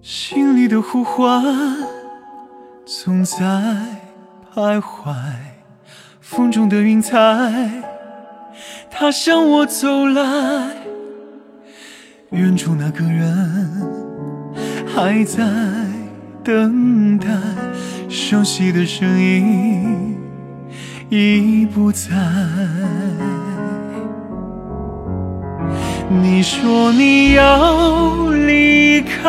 心里的呼唤总在徘徊，风中的云彩，它向我走来。远处那个人还在等待，熟悉的声音已不在。你说你要离开，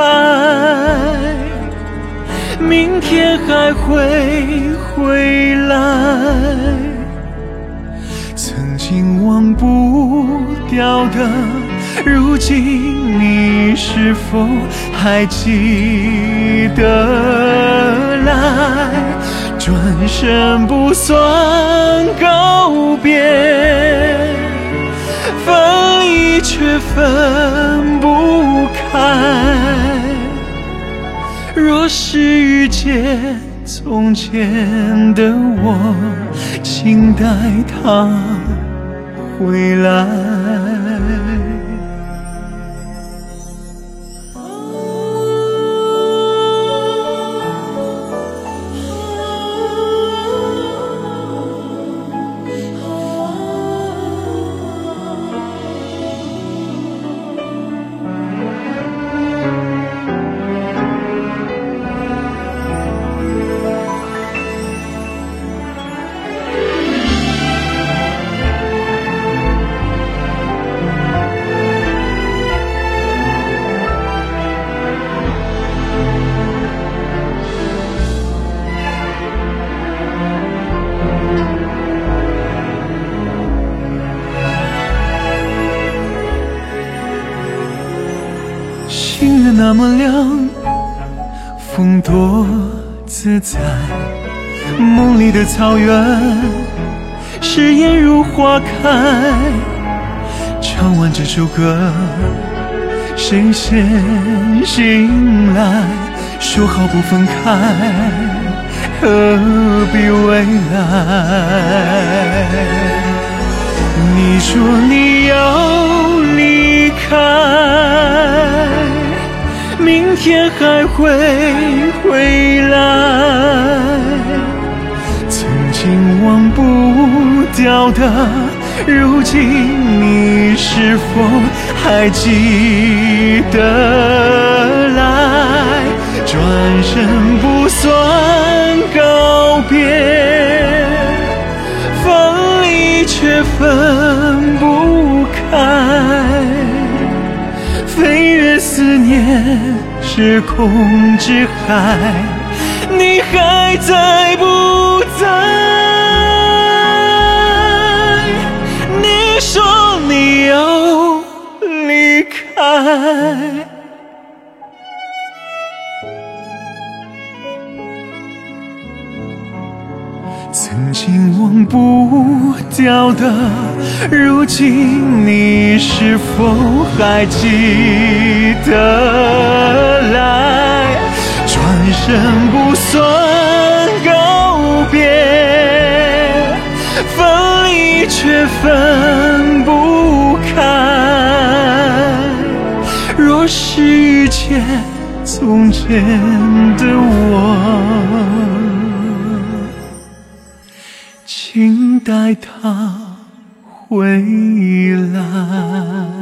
明天还会回来。曾经忘不掉的，如今你是否还记得来？转身不算分不开。若是遇见从前的我，请带他回来。那么亮，风多自在。梦里的草原，誓言如花开。唱完这首歌，谁先醒来？说好不分开，何必未来？你说你要天还会回来，曾经忘不掉的，如今你是否还记得来？转身不算告别，分离却分不开。飞越思念时空之海，你还在不在？你说你要离开。曾经忘不掉的，如今你是否还记得转身不算告别，分离却分不开。若是遇见从前的我。请带他回来。